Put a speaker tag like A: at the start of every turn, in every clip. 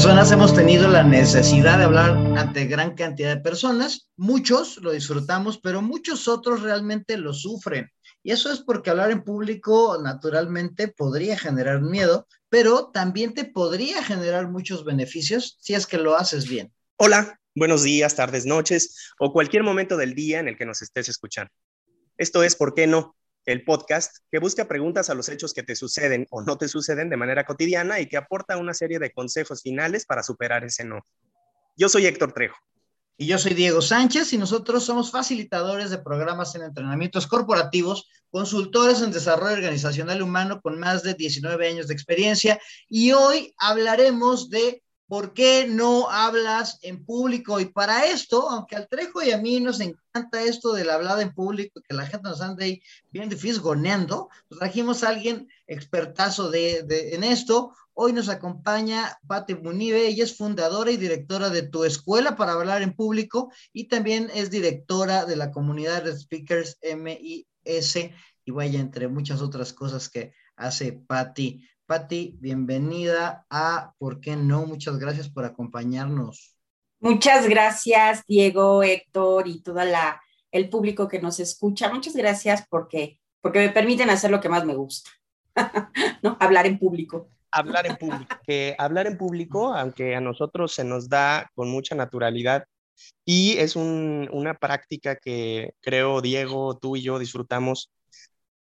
A: Personas hemos tenido la necesidad de hablar ante gran cantidad de personas. Muchos lo disfrutamos, pero muchos otros realmente lo sufren. Y eso es porque hablar en público naturalmente podría generar miedo, pero también te podría generar muchos beneficios si es que lo haces bien.
B: Hola, buenos días, tardes, noches o cualquier momento del día en el que nos estés escuchando. Esto es ¿Por qué no? El podcast que busca preguntas a los hechos que te suceden o no te suceden de manera cotidiana y que aporta una serie de consejos finales para superar ese no. Yo soy Héctor Trejo.
A: Y yo soy Diego Sánchez y nosotros somos facilitadores de programas en entrenamientos corporativos, consultores en desarrollo organizacional humano con más de 19 años de experiencia y hoy hablaremos de ¿Por qué no hablas en público? Y para esto, aunque al Trejo y a mí nos encanta esto del hablado en público, que la gente nos ande ahí bien fisgoneando, pues trajimos a alguien expertazo de, en esto. Hoy nos acompaña Pati Munive, ella es fundadora y directora de Tu Escuela para Hablar en Público y también es directora de la comunidad de Speakers MIS y vaya entre muchas otras cosas que hace Patti. Patti, bienvenida a ¿Por qué no? Muchas gracias por acompañarnos.
C: Muchas gracias, Diego, Héctor y todo el público que nos escucha. Muchas gracias porque, porque me permiten hacer lo que más me gusta, ¿no? Hablar en público.
B: Hablar en público. Que hablar en público, aunque a nosotros se nos da con mucha naturalidad y es una práctica que creo, Diego, tú y yo disfrutamos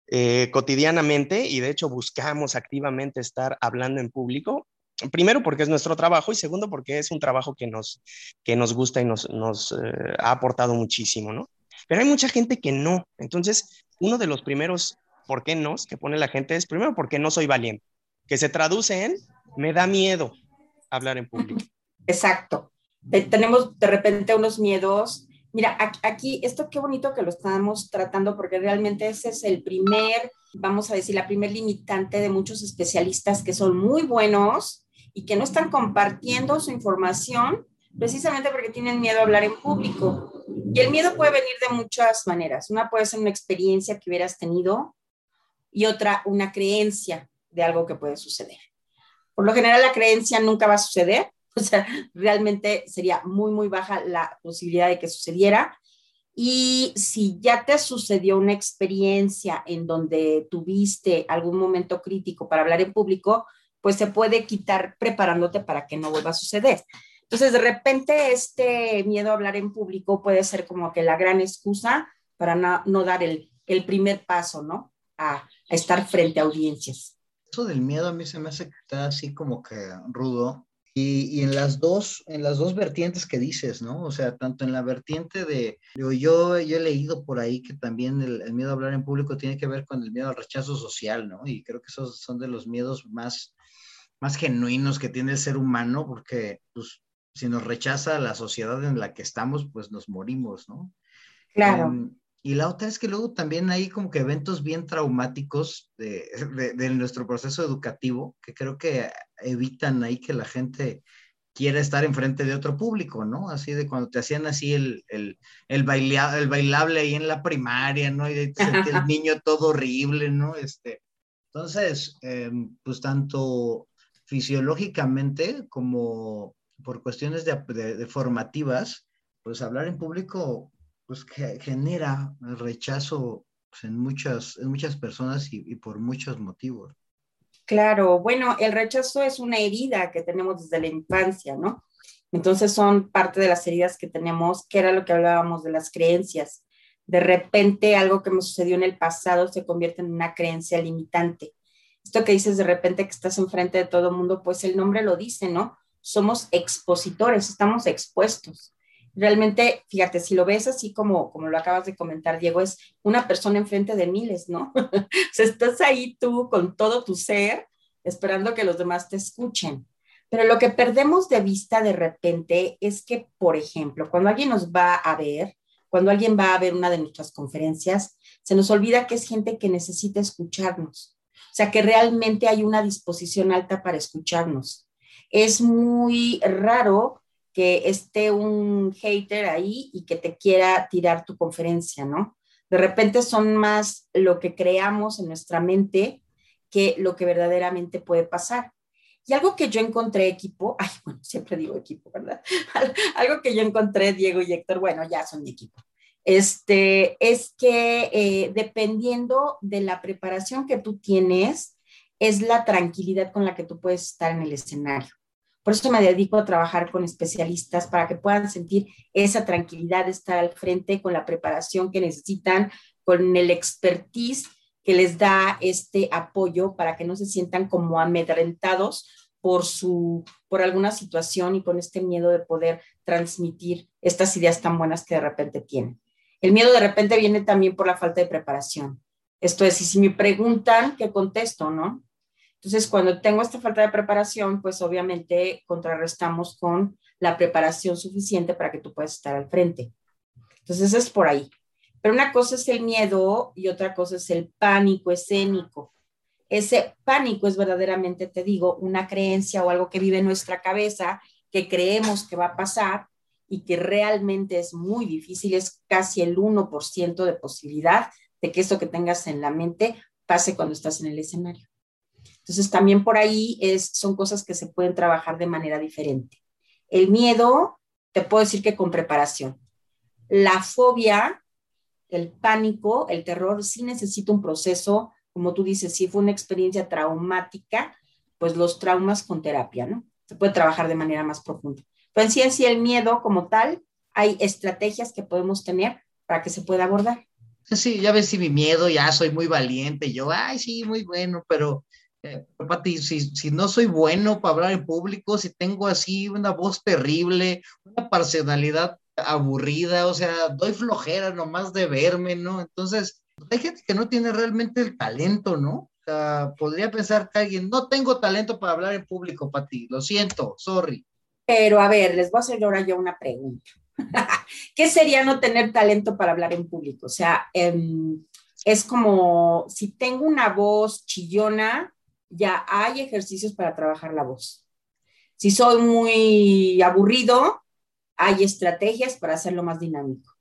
B: eh, cotidianamente y de hecho buscamos activamente estar hablando en público. Primero porque es nuestro trabajo y segundo porque es un trabajo que nos, que nos gusta y nos, nos eh, ha aportado muchísimo, ¿no? Pero hay mucha gente que no. Entonces, uno de los primeros por qué no que pone la gente es primero porque no soy valiente, que se traduce en me da miedo hablar en público.
C: Exacto. tenemos de repente unos miedos Mira, aquí, esto qué bonito que lo estamos tratando porque realmente ese es el primer, vamos a decir, la primer limitante de muchos especialistas que son muy buenos y que no están compartiendo su información precisamente porque tienen miedo a hablar en público. Y el miedo puede venir de muchas maneras. Una puede ser una experiencia que hubieras tenido y otra una creencia de algo que puede suceder. Por lo general la creencia nunca va a suceder, O sea, realmente sería muy, muy baja la posibilidad de que sucediera. Y si ya te sucedió una experiencia en donde tuviste algún momento crítico para hablar en público, pues se puede quitar preparándote para que no vuelva a suceder. Entonces, de repente, este miedo a hablar en público puede ser como que la gran excusa para no, dar el, primer paso, ¿no? A, a, estar frente a audiencias.
A: Eso del miedo a mí se me hace que está así como que rudo, y, en las dos, en las dos vertientes que dices, ¿no? O sea, tanto en la vertiente de, yo, yo he leído por ahí que también el, miedo a hablar en público tiene que ver con el miedo al rechazo social, ¿no? Y creo que esos son de los miedos más, más genuinos que tiene el ser humano, porque pues, si nos rechaza la sociedad en la que estamos, pues nos morimos, ¿no?
C: Claro. Em,
A: y la otra es que luego también hay como que eventos bien traumáticos de, de, nuestro proceso educativo que creo que evitan ahí que la gente quiera estar enfrente de otro público, ¿no? Así de cuando te hacían así el, el, el, el bailable ahí en la primaria, ¿no? Y el niño todo horrible, ¿no? Este, entonces, em, pues tanto fisiológicamente como por cuestiones de, de formativas, pues hablar en público pues que genera rechazo pues, en, muchas, en muchas personas y, por muchos motivos.
C: Claro, bueno, el rechazo es una herida que tenemos desde la infancia, ¿no? Entonces son parte de las heridas que tenemos, que era lo que hablábamos de las creencias. De repente algo que me sucedió en el pasado se convierte en una creencia limitante. Esto que dices de repente que estás enfrente de todo el mundo, pues el nombre lo dice, ¿no? Somos expositores, estamos expuestos realmente, fíjate, si lo ves así como, como lo acabas de comentar, Diego, es una persona enfrente de miles, ¿no? o sea, estás ahí tú con todo tu ser esperando que los demás te escuchen. Pero lo que perdemos de vista de repente es que, por ejemplo, cuando alguien nos va a ver, cuando alguien va a ver una de nuestras conferencias, se nos olvida que es gente que necesita escucharnos. O sea, que realmente hay una disposición alta para escucharnos. Es muy raro que esté un hater ahí y que te quiera tirar tu conferencia, ¿no? De repente son más lo que creamos en nuestra mente que lo que verdaderamente puede pasar. Y algo que yo encontré equipo, ay, bueno, siempre digo equipo, ¿verdad? algo que yo encontré, Diego y Héctor, bueno, ya son mi equipo, este, es que eh, dependiendo de la preparación que tú tienes, es la tranquilidad con la que tú puedes estar en el escenario. Por eso me dedico a trabajar con especialistas para que puedan sentir esa tranquilidad de estar al frente con la preparación que necesitan, con el expertise que les da este apoyo para que no se sientan como amedrentados por su por alguna situación y con este miedo de poder transmitir estas ideas tan buenas que de repente tienen. El miedo de repente viene también por la falta de preparación. Esto es, si me preguntan, ¿qué contesto, no? Entonces, cuando tengo esta falta de preparación, pues obviamente contrarrestamos con la preparación suficiente para que tú puedas estar al frente. Entonces, es por ahí. Pero una cosa es el miedo y otra cosa es el pánico escénico. Ese pánico es verdaderamente, te digo, una creencia o algo que vive en nuestra cabeza que creemos que va a pasar y que realmente es muy difícil, es casi el 1% de posibilidad de que eso que tengas en la mente pase cuando estás en el escenario. Entonces, también por ahí es, son cosas que se pueden trabajar de manera diferente. El miedo, te puedo decir que con preparación. La fobia, el pánico, el terror, sí necesita un proceso, como tú dices, si fue una experiencia traumática, pues los traumas con terapia, ¿no? Se puede trabajar de manera más profunda. Pero en sí, el miedo como tal, hay estrategias que podemos tener para que se pueda abordar.
A: Sí, ya ves si mi miedo, ya soy muy valiente, yo, ay, sí, muy bueno, pero eh, Pati, si, si, no soy bueno para hablar en público, si tengo así una voz terrible, una personalidad aburrida, o sea, doy flojera nomás de verme, ¿no? Entonces, hay gente que no tiene realmente el talento, ¿no? O sea, podría pensar que alguien, no tengo talento para hablar en público, Pati, lo siento, sorry.
C: Pero a ver, les voy a hacer ahora yo una pregunta. ¿Qué sería no tener talento para hablar en público? O sea, em, es como si tengo una voz chillona, ya hay ejercicios para trabajar la voz. Si soy muy aburrido, hay estrategias para hacerlo más dinámico.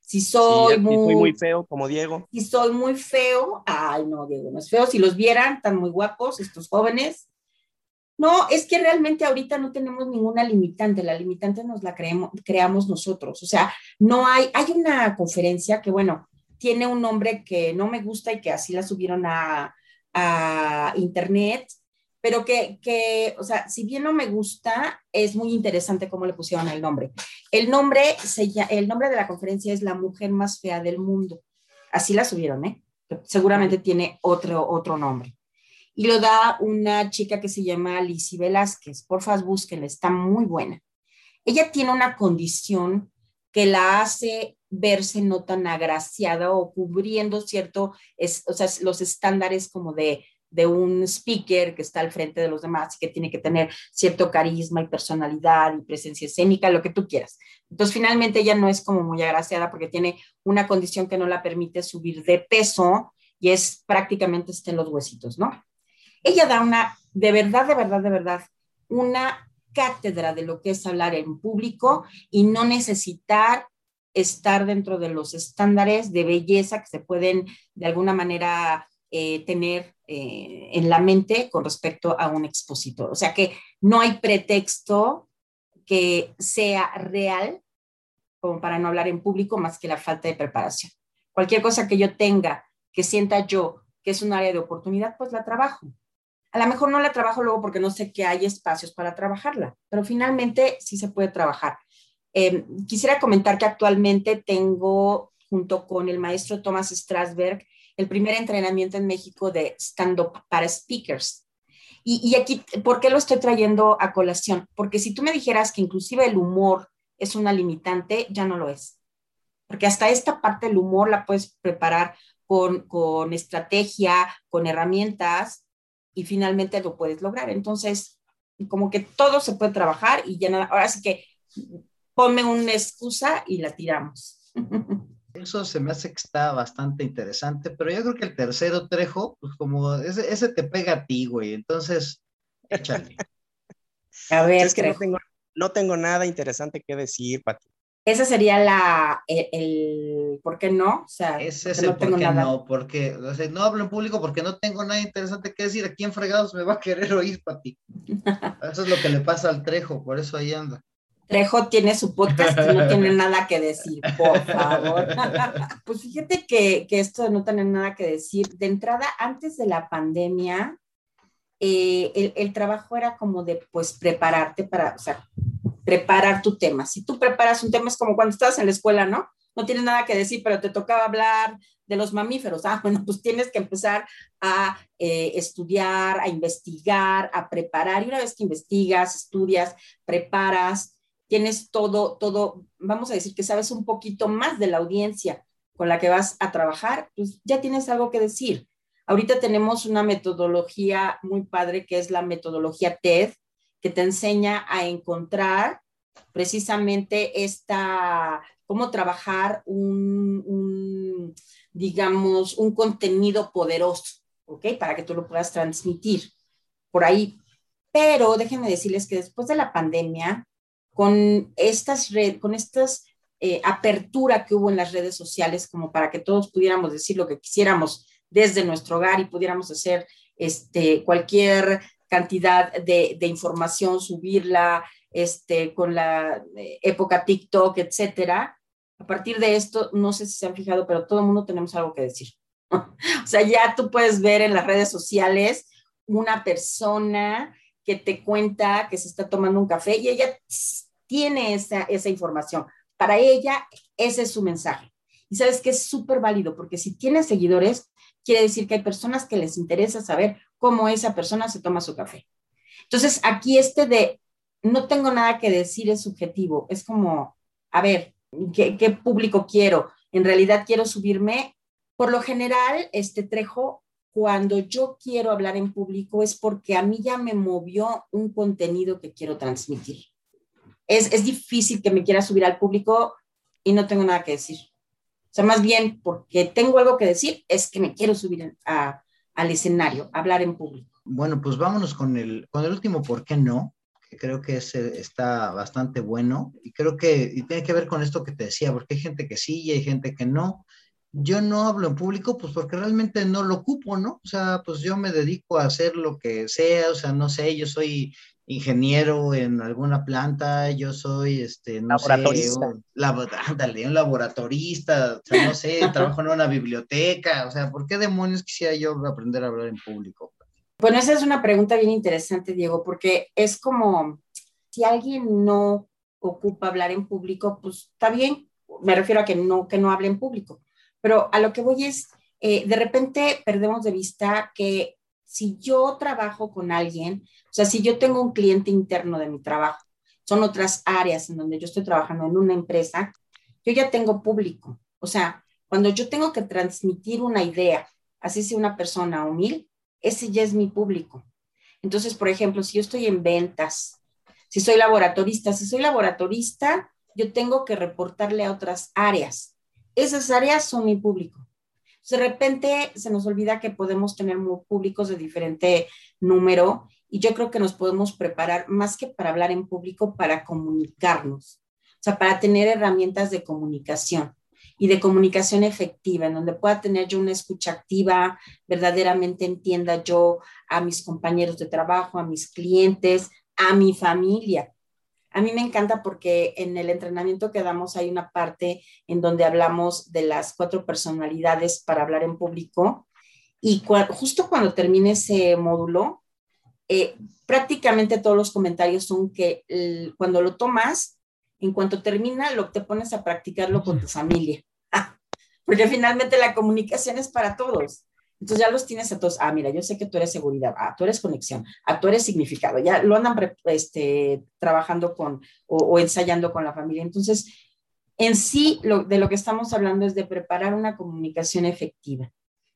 C: Si soy muy,
B: muy, feo, como Diego.
C: Si soy muy feo, ay, no, Diego no es feo. Si los vieran, están muy guapos estos jóvenes. No, es que realmente ahorita no tenemos ninguna limitante, la limitante nos la creemos, creamos nosotros. O sea, no hay, hay una conferencia que, bueno, tiene un nombre que no me gusta y que así la subieron a, a internet, pero que, que, o sea, si bien no me gusta, es muy interesante cómo le pusieron el nombre. El nombre, se, el nombre de la conferencia es La mujer más fea del mundo. Así la subieron, ¿eh? Seguramente tiene otro, otro nombre y lo da una chica que se llama Lizzie Velázquez. Porfa, búsquenla, está muy buena. Ella tiene una condición que la hace verse no tan agraciada o cubriendo cierto, es, o sea, los estándares como de, de un speaker que está al frente de los demás y que tiene que tener cierto carisma y personalidad y presencia escénica, lo que tú quieras. Entonces, finalmente ella no es como muy agraciada porque tiene una condición que no la permite subir de peso y es prácticamente está en los huesitos, ¿no? Ella da una, de verdad, de verdad, de verdad, una cátedra de lo que es hablar en público y no necesitar estar dentro de los estándares de belleza que se pueden de alguna manera eh, tener eh, en la mente con respecto a un expositor. O sea que no hay pretexto que sea real como para no hablar en público más que la falta de preparación. Cualquier cosa que yo tenga, que sienta yo que es un área de oportunidad, pues la trabajo. A lo mejor no la trabajo luego porque no sé que hay espacios para trabajarla, pero finalmente sí se puede trabajar. Em, quisiera comentar que actualmente tengo, junto con el maestro Thomas Strasberg, el primer entrenamiento en México de stand-up para speakers. Y, y, aquí, ¿por qué lo estoy trayendo a colación? Porque si tú me dijeras que inclusive el humor es una limitante, ya no lo es. Porque hasta esta parte del humor la puedes preparar con, con estrategia, con herramientas y finalmente lo puedes lograr. Entonces, como que todo se puede trabajar y ya nada, ahora sí que ponme una excusa y la tiramos.
A: Eso se me hace que está bastante interesante, pero yo creo que el tercero, Trejo, pues como ese, ese te pega a ti, güey, entonces, échale.
C: A ver,
B: es que no tengo, no tengo, nada interesante que decir, Pati.
C: ese sería la, el, ¿por qué no? O sea,
A: ese es el por qué no, porque no hablo en público porque no tengo nada interesante que decir. ¿A quién fregados me va a querer oír, ti Eso es lo que le pasa al Trejo, por eso ahí anda.
C: Trejo tiene su podcast y no tiene nada que decir, por favor. pues fíjate que, que, esto de no tener nada que decir, de entrada, antes de la pandemia, eh, el, el, trabajo era como de, pues, prepararte para, o sea, preparar tu tema. Si tú preparas un tema, es como cuando estás en la escuela, ¿no? No tienes nada que decir, pero te tocaba hablar de los mamíferos. Ah, bueno, pues tienes que empezar a eh, estudiar, a investigar, a preparar. Y una vez que investigas, estudias, preparas, tienes todo, todo, vamos a decir que sabes un poquito más de la audiencia con la que vas a trabajar, pues ya tienes algo que decir. Ahorita tenemos una metodología muy padre que es la metodología TED, que te enseña a encontrar precisamente esta, cómo trabajar un, digamos, un contenido poderoso, ¿ok? Para que tú lo puedas transmitir por ahí. Pero déjenme decirles que después de la pandemia, con estas con estas eh, apertura que hubo en las redes sociales, como para que todos pudiéramos decir lo que quisiéramos desde nuestro hogar y pudiéramos hacer este, cualquier cantidad de, de información, subirla este, con la eh, época TikTok, etcétera. A partir de esto, no sé si se han fijado, pero todo el mundo tenemos algo que decir. o sea, ya tú puedes ver en las redes sociales una persona que te cuenta que se está tomando un café y ella tiene esa, esa información. Para ella, ese es su mensaje. Y sabes que es súper válido, porque si tienes seguidores, quiere decir que hay personas que les interesa saber cómo esa persona se toma su café. Entonces, aquí este de no tengo nada que decir es subjetivo, es como, a ver, ¿qué, público quiero? En realidad quiero subirme. Por lo general, este Trejo, cuando yo quiero hablar en público es porque a mí ya me movió un contenido que quiero transmitir. Es, es difícil que me quiera subir al público y no tengo nada que decir. O sea, más bien porque tengo algo que decir, es que me quiero subir a, al escenario, hablar en público.
A: Bueno, pues vámonos con el, con el último, ¿por qué no? Que creo que ese está bastante bueno y creo que y tiene que ver con esto que te decía, porque hay gente que sí y hay gente que no. Yo no hablo en público, pues porque realmente no lo ocupo, ¿no? O sea, pues yo me dedico a hacer lo que sea, o sea, no sé, yo soy ingeniero en alguna planta, yo soy, este, no
B: laboratorista.
A: sé, un, un laboratorista, o sea, no sé, trabajo en una biblioteca, o sea, ¿por qué demonios quisiera yo aprender a hablar en público?
C: Bueno, esa es una pregunta bien interesante, Diego, porque es como, si alguien no ocupa hablar en público, pues está bien, me refiero a que no, que no hable en público, pero a lo que voy es, eh, de repente perdemos de vista que si yo trabajo con alguien, o sea, si yo tengo un cliente interno de mi trabajo, son otras áreas en donde yo estoy trabajando en una empresa, yo ya tengo público. O sea, cuando yo tengo que transmitir una idea, así sea una persona o mil, ese ya es mi público. Entonces, por ejemplo, si yo estoy en ventas, si soy laboratorista, si soy laboratorista, yo tengo que reportarle a otras áreas. Esas áreas son mi público de repente se nos olvida que podemos tener públicos de diferente número y yo creo que nos podemos preparar más que para hablar en público, para comunicarnos, o sea, para tener herramientas de comunicación y de comunicación efectiva, en donde pueda tener yo una escucha activa, verdaderamente entienda yo a mis compañeros de trabajo, a mis clientes, a mi familia. A mí me encanta porque en el entrenamiento que damos hay una parte en donde hablamos de las cuatro personalidades para hablar en público y justo cuando termine ese módulo, eh, prácticamente todos los comentarios son que cuando lo tomas, en cuanto termina, lo te pones a practicarlo con tu familia. porque finalmente la comunicación es para todos. Entonces ya los tienes a todos. Ah, mira, yo sé que tú eres seguridad. Ah, tú eres conexión. Ah, tú eres significado. Ya lo andan este, trabajando con o, ensayando con la familia. Entonces, en sí, lo, de lo que estamos hablando es de preparar una comunicación efectiva.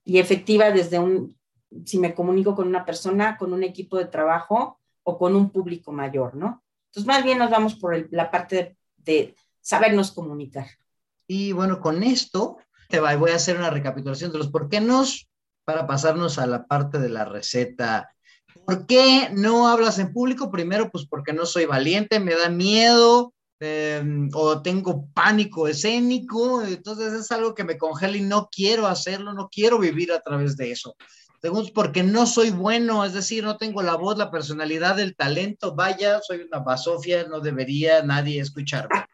C: Y efectiva desde un, si me comunico con una persona, con un equipo de trabajo o con un público mayor, ¿no? Entonces, más bien nos vamos por la parte de, de sabernos comunicar.
A: Y bueno, con esto te voy a hacer una recapitulación de los por qué nos para pasarnos a la parte de la receta. ¿Por qué no hablas en público? Primero, pues porque no soy valiente, me da miedo, em, o tengo pánico escénico, entonces es algo que me congela y no quiero hacerlo, no quiero vivir a través de eso. Segundo, porque no soy bueno, es decir, no tengo la voz, la personalidad, el talento, vaya, soy una basofia, no debería nadie escucharme.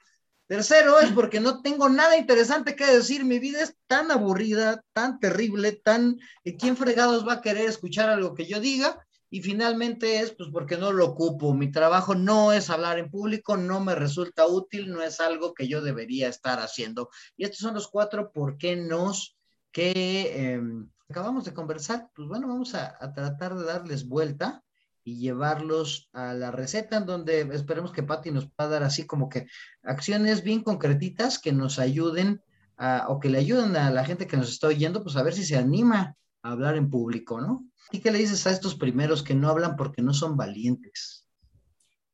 A: Tercero es porque no tengo nada interesante que decir. Mi vida es tan aburrida, tan terrible, tan... ¿Quién fregados va a querer escuchar algo que yo diga? Y finalmente es pues porque no lo ocupo. Mi trabajo no es hablar en público, no me resulta útil, no es algo que yo debería estar haciendo. Y estos son los cuatro por qué nos que em, acabamos de conversar. Pues bueno, vamos a tratar de darles vuelta y llevarlos a la receta en donde esperemos que Patti nos pueda dar así como que acciones bien concretitas que nos ayuden o que le ayuden a la gente que nos está oyendo, pues a ver si se anima a hablar en público, ¿no? ¿Y qué le dices a estos primeros que no hablan porque no son valientes?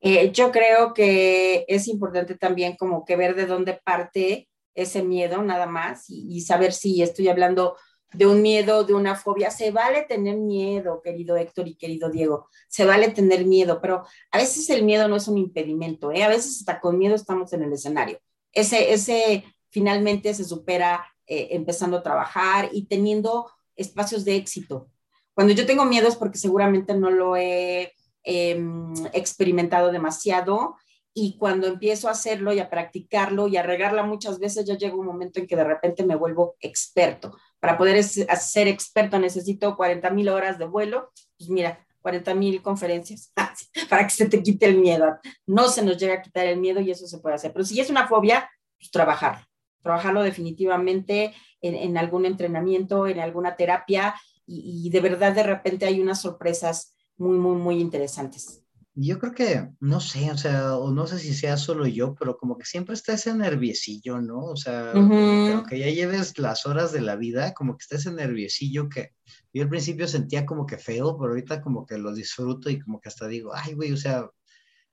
C: Eh, yo creo que es importante también como que ver de dónde parte ese miedo nada más y saber si estoy hablando de un miedo, de una fobia. Se vale tener miedo, querido Héctor y querido Diego, se vale tener miedo, pero a veces el miedo no es un impedimento, ¿eh? a veces hasta con miedo estamos en el escenario. Ese, ese finalmente se supera eh, empezando a trabajar y teniendo espacios de éxito. Cuando yo tengo miedo es porque seguramente no lo he em, experimentado demasiado y cuando empiezo a hacerlo y a practicarlo y a regarla muchas veces, ya llega un momento en que de repente me vuelvo experto. Para poder ser experto necesito 40 mil horas de vuelo. Pues mira, 40 mil conferencias para que se te quite el miedo. No se nos llega a quitar el miedo y eso se puede hacer. Pero si es una fobia, pues trabajarlo. Trabajarlo definitivamente en, algún entrenamiento, en alguna terapia y, y de verdad de repente hay unas sorpresas muy, muy, muy interesantes.
A: Yo creo que, no sé, o sea, o no sé si sea solo yo, pero como que siempre está ese nerviosillo, ¿no? O sea, aunque ya lleves las horas de la vida, como que está ese nerviosillo que yo al principio sentía como que feo, pero ahorita como que lo disfruto y como que hasta digo, ay, güey, o sea,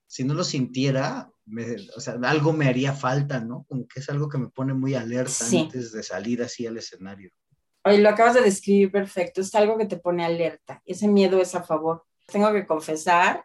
A: si no lo sintiera, o sea, algo me haría falta, ¿no? Como que es algo que me pone muy alerta antes de salir así al escenario.
C: Oye, lo acabas de describir perfecto, es algo que te pone alerta, ese miedo es a favor. Tengo que confesar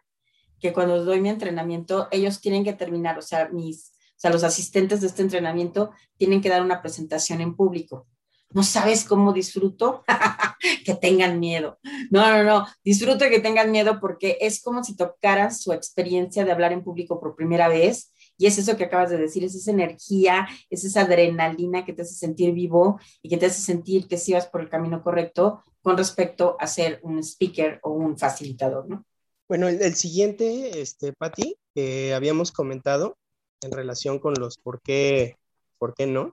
C: que cuando doy mi entrenamiento, ellos tienen que terminar, o sea, mis, o sea, los asistentes de este entrenamiento tienen que dar una presentación en público. No sabes cómo disfruto que tengan miedo. No, no, no, disfruto que tengan miedo porque es como si tocaran su experiencia de hablar en público por primera vez. Y es eso que acabas de decir, es esa energía, es esa adrenalina que te hace sentir vivo y que te hace sentir que sí vas por el camino correcto con respecto a ser un speaker o un facilitador, ¿no?
B: Bueno, el, siguiente, este, Patti, que habíamos comentado en relación con los por qué, por qué no,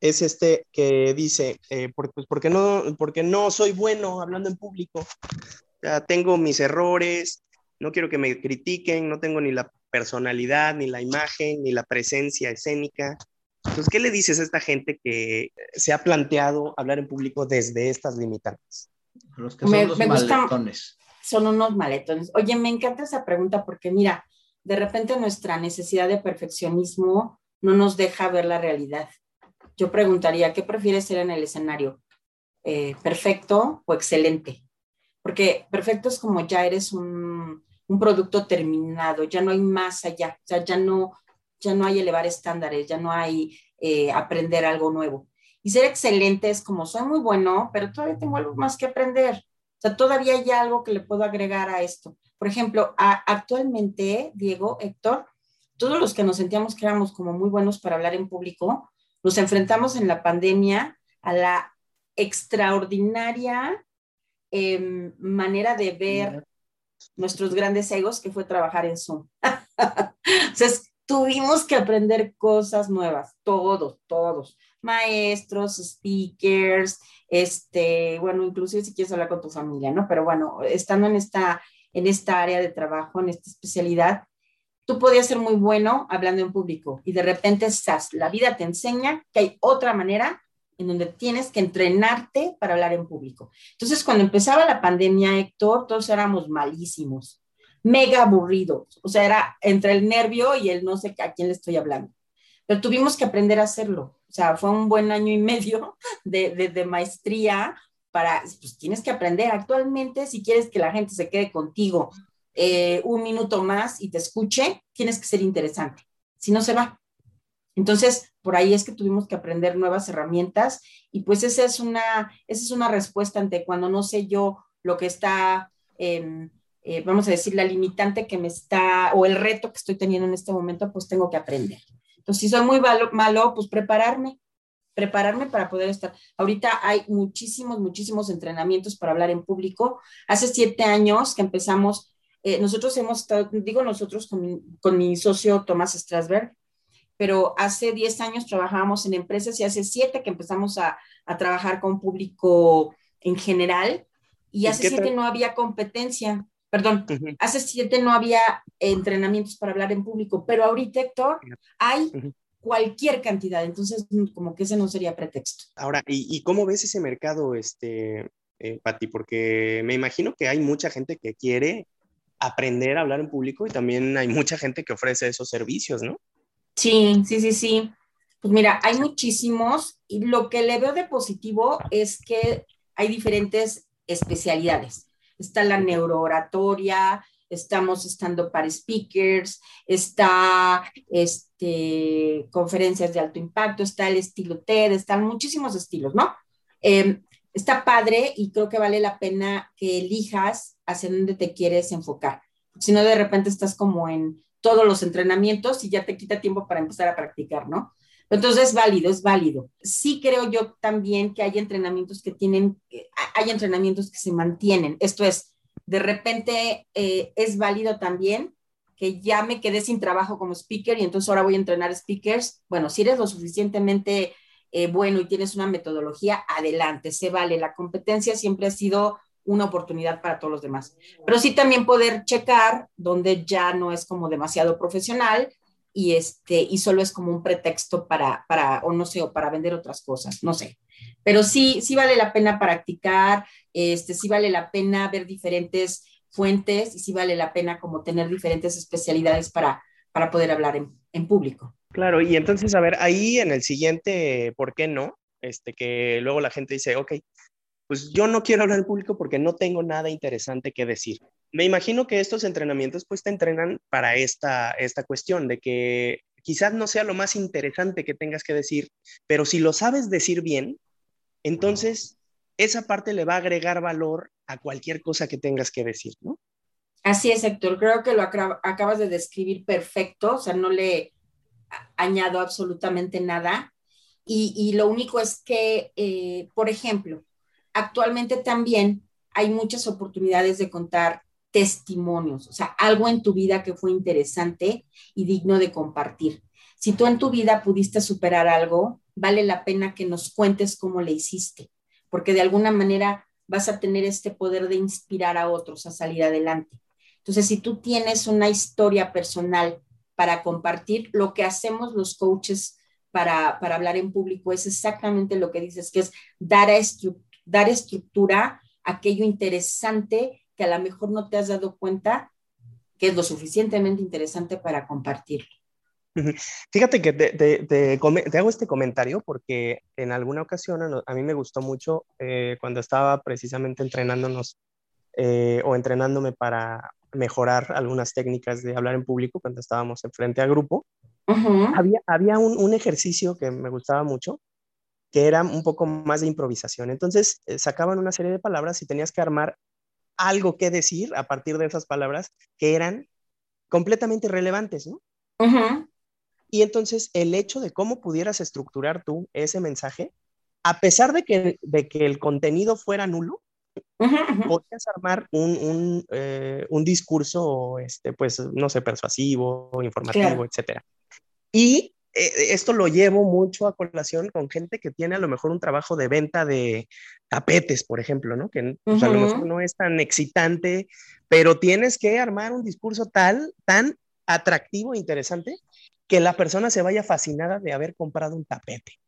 B: es este que dice, eh, por, pues porque, no, porque no soy bueno hablando en público, ya tengo mis errores, no quiero que me critiquen, no tengo ni la personalidad, ni la imagen, ni la presencia escénica. Entonces, ¿qué le dices a esta gente que se ha planteado hablar en público desde estas limitantes?
A: Los que son los maletones
C: son unos maletones. Oye, me encanta esa pregunta porque mira, de repente nuestra necesidad de perfeccionismo no nos deja ver la realidad. Yo preguntaría, ¿qué prefieres ser en el escenario? Eh, ¿Perfecto o excelente? Porque perfecto es como ya eres un, producto terminado, ya no hay más allá, o sea, ya no, ya no hay elevar estándares, ya no hay eh, aprender algo nuevo. Y ser excelente es como, soy muy bueno, pero todavía tengo algo más que aprender. O sea, todavía hay algo que le puedo agregar a esto. Por ejemplo, actualmente, Diego, Héctor, todos los que nos sentíamos que éramos como muy buenos para hablar en público, nos enfrentamos en la pandemia a la extraordinaria em, manera de ver nuestros grandes egos, que fue trabajar en Zoom. Entonces, tuvimos que aprender cosas nuevas, todos, todos, maestros, speakers, este, bueno, inclusive si quieres hablar con tu familia, ¿no? Pero bueno, estando en esta, en esta área de trabajo, en esta especialidad, tú podías ser muy bueno hablando en público y de repente estás, la vida te enseña que hay otra manera en donde tienes que entrenarte para hablar en público. Entonces, cuando empezaba la pandemia, Héctor, todos éramos malísimos, mega aburridos, o sea, era entre el nervio y el no sé a quién le estoy hablando pero tuvimos que aprender a hacerlo. O sea, fue un buen año y medio de, maestría para, pues tienes que aprender. Actualmente, si quieres que la gente se quede contigo eh, un minuto más y te escuche, tienes que ser interesante. si no se va. Entonces, por ahí es que tuvimos que aprender nuevas herramientas y pues esa es una, esa es una respuesta ante cuando no sé yo lo que está, eh, vamos a decir, la limitante que me está, o el reto que estoy teniendo en este momento, pues tengo que aprender. Entonces, si soy muy malo, malo pues prepararme, prepararme para poder estar. Ahorita hay muchísimos, muchísimos entrenamientos para hablar en público. Hace siete años que empezamos, eh, nosotros hemos estado, digo nosotros con mi, con mi socio Tomás Strasberg, pero hace 10 años trabajábamos en empresas y hace 7 que empezamos a, a trabajar con público en general y hace 7 no había competencia, perdón, hace 7 no había entrenamientos para hablar en público, pero ahorita, Héctor, hay cualquier cantidad, entonces como que ese no sería pretexto.
B: Ahora, ¿y, y cómo ves ese mercado, este, eh, Pati? Porque me imagino que hay mucha gente que quiere aprender a hablar en público y también hay mucha gente que ofrece esos servicios, ¿no?
C: Sí, sí, sí, sí. Pues mira, hay muchísimos y lo que le veo de positivo es que hay diferentes especialidades. Está la neurooratoria, estamos estando para speakers, está este, conferencias de alto impacto, está el estilo TED, están muchísimos estilos, ¿no? Em, está padre y creo que vale la pena que elijas hacia dónde te quieres enfocar. Si no, de repente estás como en todos los entrenamientos y ya te quita tiempo para empezar a practicar, ¿no? Entonces es válido, es válido. Sí creo yo también que hay entrenamientos que tienen, hay entrenamientos que se mantienen. Esto es, de repente eh, es válido también que ya me quedé sin trabajo como speaker y entonces ahora voy a entrenar speakers. Bueno, si eres lo suficientemente eh, bueno y tienes una metodología, adelante, se vale. La competencia siempre ha sido una oportunidad para todos los demás. Pero sí también poder checar donde ya no es como demasiado profesional y, este, y solo es como un pretexto para, para, o no sé, o para vender otras cosas, no sé. Pero sí, sí vale la pena practicar, este, sí vale la pena ver diferentes fuentes y sí vale la pena como tener diferentes especialidades para, para poder hablar en, en público.
B: Claro, y entonces, a ver, ahí en el siguiente, ¿por qué no? Este, que luego la gente dice, ok, pues yo no quiero hablar en público porque no tengo nada interesante que decir. Me imagino que estos entrenamientos pues te entrenan para esta, esta cuestión de que quizás no sea lo más interesante que tengas que decir, pero si lo sabes decir bien, entonces esa parte le va a agregar valor a cualquier cosa que tengas que decir, ¿no?
C: Así es, Héctor. Creo que lo acabas de describir perfecto, o sea, no le añado absolutamente nada. Y, lo único es que, eh, por ejemplo, actualmente también hay muchas oportunidades de contar testimonios, o sea, algo en tu vida que fue interesante y digno de compartir. Si tú en tu vida pudiste superar algo, vale la pena que nos cuentes cómo le hiciste, porque de alguna manera vas a tener este poder de inspirar a otros a salir adelante. Entonces, si tú tienes una historia personal para compartir, lo que hacemos los coaches para, para hablar en público es exactamente lo que dices, que es dar dar estructura a aquello interesante que a lo mejor no te has dado cuenta que es lo suficientemente interesante para compartir.
B: Fíjate que te, hago este comentario porque en alguna ocasión a mí me gustó mucho eh, cuando estaba precisamente entrenándonos eh, o entrenándome para mejorar algunas técnicas de hablar en público cuando estábamos en frente a grupo. Había, había un, un, ejercicio que me gustaba mucho que era un poco más de improvisación. Entonces, eh, sacaban una serie de palabras y tenías que armar algo que decir a partir de esas palabras que eran completamente relevantes, ¿no? Y entonces el hecho de cómo pudieras estructurar tú ese mensaje, a pesar de que, de que el contenido fuera nulo, podías armar un, un, eh, un, discurso, este, pues, no sé, persuasivo, informativo, etcétera. Y eh, esto lo llevo mucho a colación con gente que tiene a lo mejor un trabajo de venta de tapetes, por ejemplo, ¿no? Que pues, a lo mejor no es tan excitante, pero tienes que armar un discurso tal, tan atractivo e interesante que la persona se vaya fascinada de haber comprado un tapete.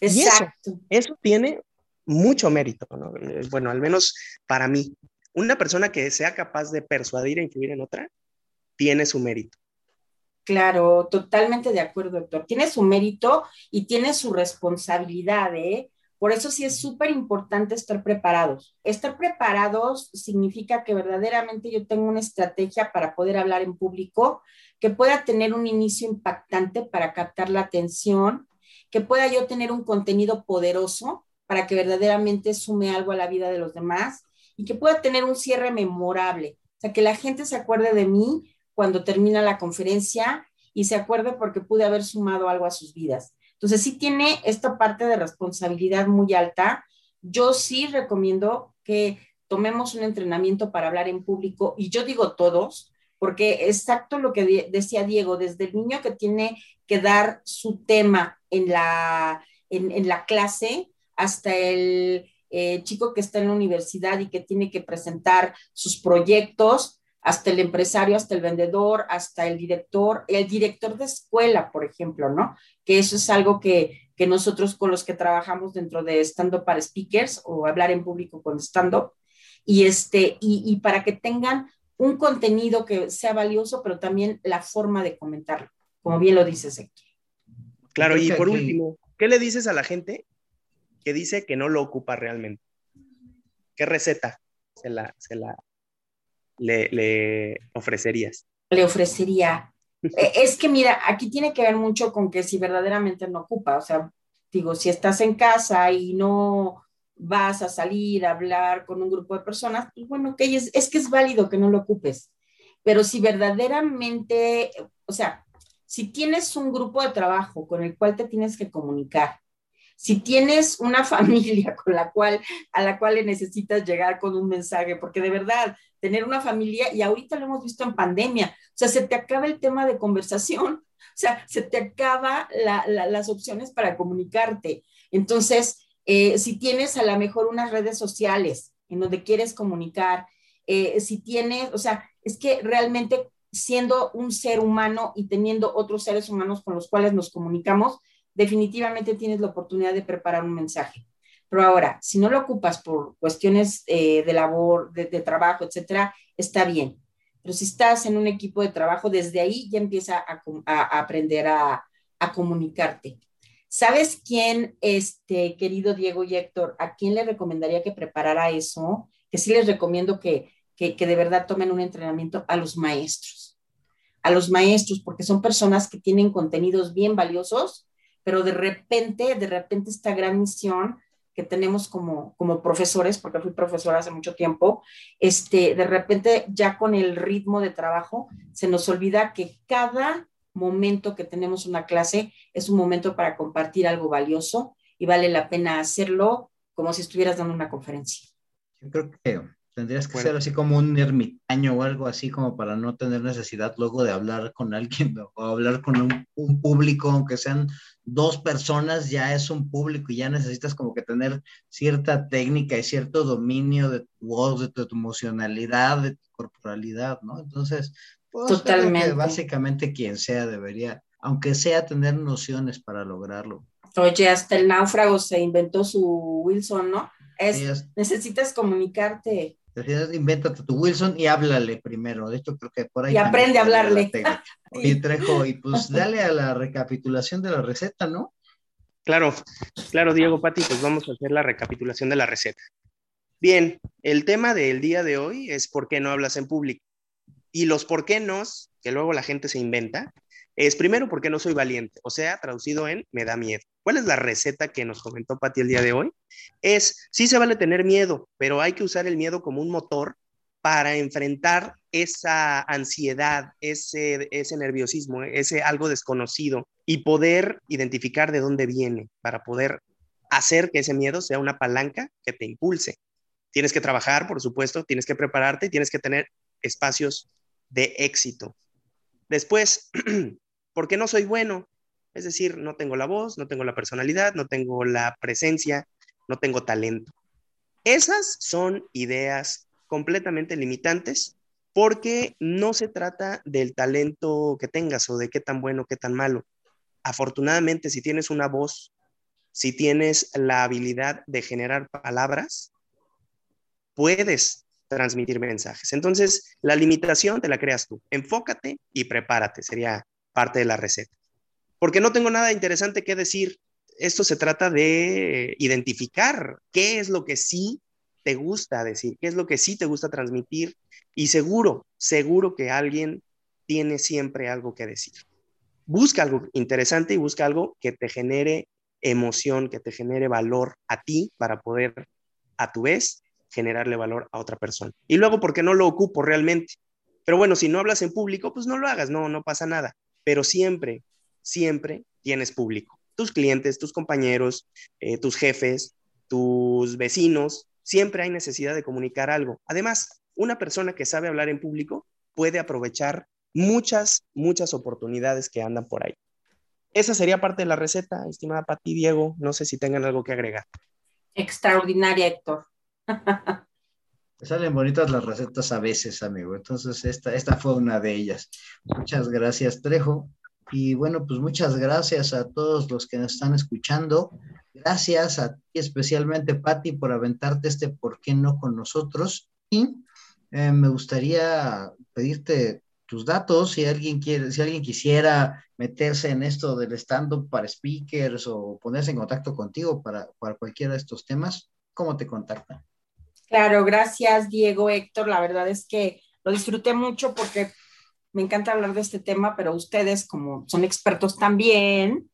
B: Exacto. eso, tiene mucho mérito, ¿no? Eh, bueno, al menos para mí. Una persona que sea capaz de persuadir e influir en otra, tiene su mérito.
C: Claro, totalmente de acuerdo, doctor. Tiene su mérito y tiene su responsabilidad, ¿eh? Por eso sí es súper importante estar preparados. Estar preparados significa que verdaderamente yo tengo una estrategia para poder hablar en público, que pueda tener un inicio impactante para captar la atención, que pueda yo tener un contenido poderoso para que verdaderamente sume algo a la vida de los demás y que pueda tener un cierre memorable. O sea, que la gente se acuerde de mí cuando termina la conferencia y se acuerde porque pude haber sumado algo a sus vidas. Entonces, sí tiene esta parte de responsabilidad muy alta. Yo sí recomiendo que tomemos un entrenamiento para hablar en público y yo digo todos, porque exacto lo que decía Diego, desde el niño que tiene que dar su tema en la, en, la clase hasta el eh, chico que está en la universidad y que tiene que presentar sus proyectos, hasta el empresario, hasta el vendedor, hasta el director, el director de escuela, por ejemplo, ¿no? Que eso es algo que, nosotros con los que trabajamos dentro de stand-up para speakers o hablar en público con stand-up, y, este, y, para que tengan un contenido que sea valioso, pero también la forma de comentarlo, como bien lo dice Héctor.
B: Claro, y por último, ¿qué le dices a la gente que dice que no lo ocupa realmente? ¿Qué receta se la, se la, le, ofrecerías?
C: Le ofrecería. Eh, es que mira, aquí tiene que ver mucho con que si verdaderamente no ocupa, o sea, digo, si estás en casa y no vas a salir a hablar con un grupo de personas, pues bueno, que es, es que es válido que no lo ocupes, pero si verdaderamente, o sea, si tienes un grupo de trabajo con el cual te tienes que comunicar si tienes una familia con la cual, a la cual le necesitas llegar con un mensaje, porque de verdad, tener una familia, y ahorita lo hemos visto en pandemia, o sea, se te acaba el tema de conversación, o sea, se te acaba las opciones para comunicarte. Entonces, eh, si tienes a lo mejor unas redes sociales en donde quieres comunicar, eh, si tienes, o sea, es que realmente siendo un ser humano y teniendo otros seres humanos con los cuales nos comunicamos, definitivamente tienes la oportunidad de preparar un mensaje. Pero ahora, si no lo ocupas por cuestiones eh, de labor, de, trabajo, etcétera, está bien. Pero si estás en un equipo de trabajo, desde ahí ya empieza a, aprender a, comunicarte. ¿Sabes quién, este, querido Diego y Héctor, a quién le recomendaría que preparara eso? Que sí les recomiendo que, que, que de verdad tomen un entrenamiento a los maestros. A los maestros, porque son personas que tienen contenidos bien valiosos pero de repente, de repente esta gran misión que tenemos como, como profesores, porque fui profesora hace mucho tiempo, este, de repente ya con el ritmo de trabajo se nos olvida que cada momento que tenemos una clase es un momento para compartir algo valioso y vale la pena hacerlo como si estuvieras dando una conferencia.
A: Yo creo que Tendrías que ser así como un ermitaño o algo así como para no tener necesidad luego de hablar con alguien o hablar con un, público, aunque sean dos personas, ya es un público y ya necesitas como que tener cierta técnica y cierto dominio de tu voz, de tu, emocionalidad, de tu corporalidad, ¿no? Entonces, pues, Totalmente. básicamente quien sea debería, aunque sea tener nociones para lograrlo.
C: Oye, hasta el náufrago se inventó su Wilson, ¿no? es. necesitas comunicarte.
A: Invéntate tu Wilson y háblale primero. De hecho, creo que por ahí.
C: Y aprende a hablarle.
A: Y Trejo, y pues dale a la recapitulación de la receta, ¿no?
B: Claro, claro, Diego Pati, pues vamos a hacer la recapitulación de la receta. Bien, el tema del día de hoy es por qué no hablas en público. Y los por qué no, que luego la gente se inventa, es primero porque no soy valiente, o sea, traducido en me da miedo. ¿Cuál es la receta que nos comentó Pati el día de hoy? Es, sí se vale tener miedo, pero hay que usar el miedo como un motor para enfrentar esa ansiedad, ese, ese nerviosismo, ese algo desconocido y poder identificar de dónde viene para poder hacer que ese miedo sea una palanca que te impulse. Tienes que trabajar, por supuesto, tienes que prepararte y tienes que tener espacios de éxito. Después, ¿Por qué no soy bueno? Es decir, no tengo la voz, no tengo la personalidad, no tengo la presencia, no tengo talento. Esas son ideas completamente limitantes porque no se trata del talento que tengas o de qué tan bueno, qué tan malo. Afortunadamente, si tienes una voz, si tienes la habilidad de generar palabras, puedes transmitir mensajes. Entonces, la limitación te la creas tú. Enfócate y prepárate, sería parte de la receta. Porque no tengo nada interesante que decir. esto se trata de identificar qué es lo que sí te gusta decir, qué es lo que sí te gusta transmitir y seguro, seguro que alguien tiene siempre algo que decir. Busca algo interesante y busca algo que te genere emoción, que te genere valor a ti para poder a tu vez generarle valor a otra persona. Y luego, porque no lo ocupo realmente? Pero bueno, si no hablas en público, pues no lo hagas, no, no pasa nada. Pero siempre, siempre tienes público. Tus clientes, tus compañeros, eh, tus jefes, tus vecinos, siempre hay necesidad de comunicar algo. Además, una persona que sabe hablar en público puede aprovechar muchas, muchas oportunidades que andan por ahí. Esa sería parte de la receta, estimada Pati, Diego. No sé si tengan algo que agregar.
C: Extraordinaria, Héctor.
A: Salen bonitas las recetas a veces, amigo. Entonces, esta, esta fue una de ellas. Muchas gracias, Trejo. Y bueno, pues muchas gracias a todos los que nos están escuchando. Gracias a ti especialmente, Patti, por aventarte este por qué no con nosotros. Y eh, me gustaría pedirte tus datos, si alguien quiere, si alguien quisiera meterse en esto del stand-up para speakers o ponerse en contacto contigo para, para cualquiera de estos temas, ¿cómo te contactan?
C: Claro, gracias Diego, Héctor. La verdad es que lo disfruté mucho porque me encanta hablar de este tema, pero ustedes como son expertos también,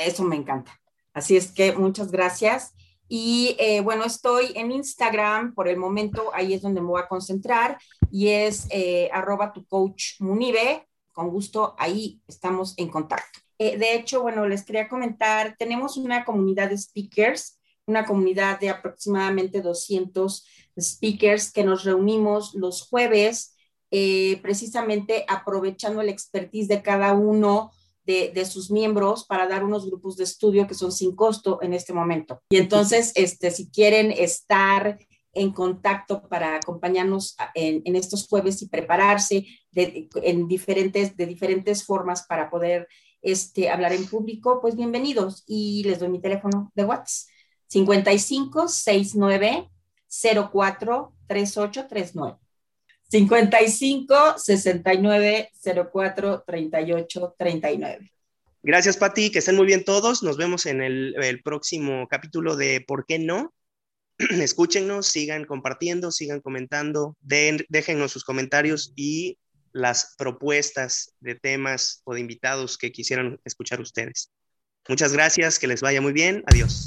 C: eso me encanta. Así es que muchas gracias. Y eh, bueno, estoy en Instagram por el momento, ahí es donde me voy a concentrar y es eh, arroba tu coach Munibe. Con gusto, ahí estamos en contacto. Eh, de hecho, bueno, les quería comentar, tenemos una comunidad de speakers una comunidad de aproximadamente 200 speakers que nos reunimos los jueves, eh, precisamente aprovechando la expertise de cada uno de, sus miembros para dar unos grupos de estudio que son sin costo en este momento. Y entonces, este, si quieren estar en contacto para acompañarnos en, estos jueves y prepararse de, en diferentes, de diferentes formas para poder este, hablar en público, pues bienvenidos. Y les doy mi teléfono de WhatsApp 55 69 04 3839. 55 69 04 38 39.
B: Gracias, Pati. Que estén muy bien todos. Nos vemos en el, próximo capítulo de ¿Por qué no? Escúchenos, sigan compartiendo, sigan comentando, déjennos sus comentarios y las propuestas de temas o de invitados que quisieran escuchar ustedes. Muchas gracias, que les vaya muy bien. Adiós.